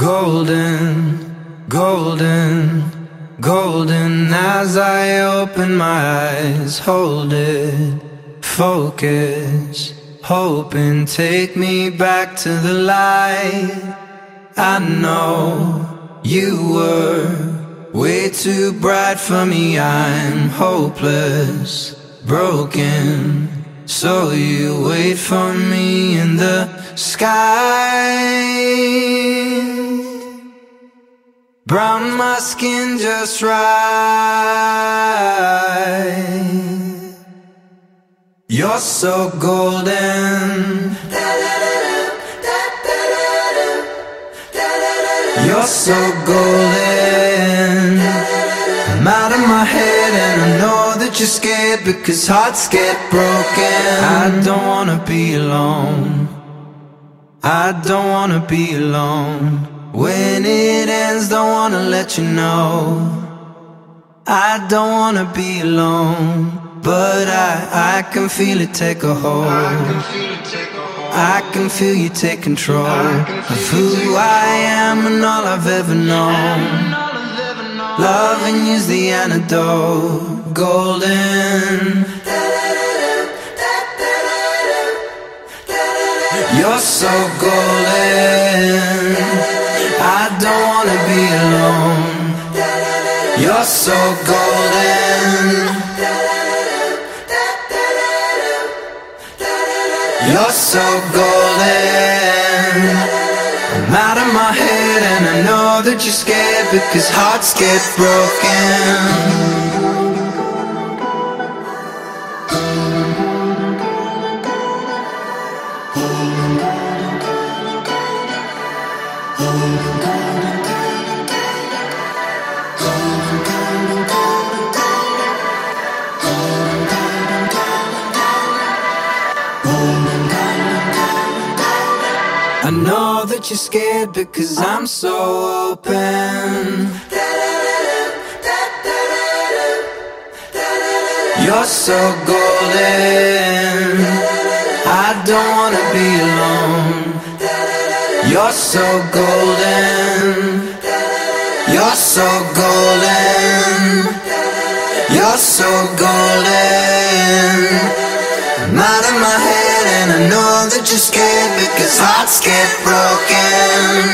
Golden, golden, golden as I open my eyes. Hold it, focus, hoping take me back to the light. I know you were way too bright for me. I'm hopeless, broken. So you wait for me in the sky. Brown my skin just right. You're so golden. You're so golden. I'm out of my head and I know that you're scared because hearts get broken. I don't wanna be alone. I don't wanna be alone. When it ends, don't wanna let you know. I don't wanna be alone, but I, I can feel it take a hold. I can feel you take control of who I am and all I've ever known. Loving you's the antidote, golden. You're so golden. I don't wanna be alone. You're so golden. You're so golden. I'm out of my head and I know that you're scared because hearts get broken. know that you're scared because I'm so open. You're so golden. I don't wanna be alone. You're so golden. You're so golden. You're so just scared because hearts get broken.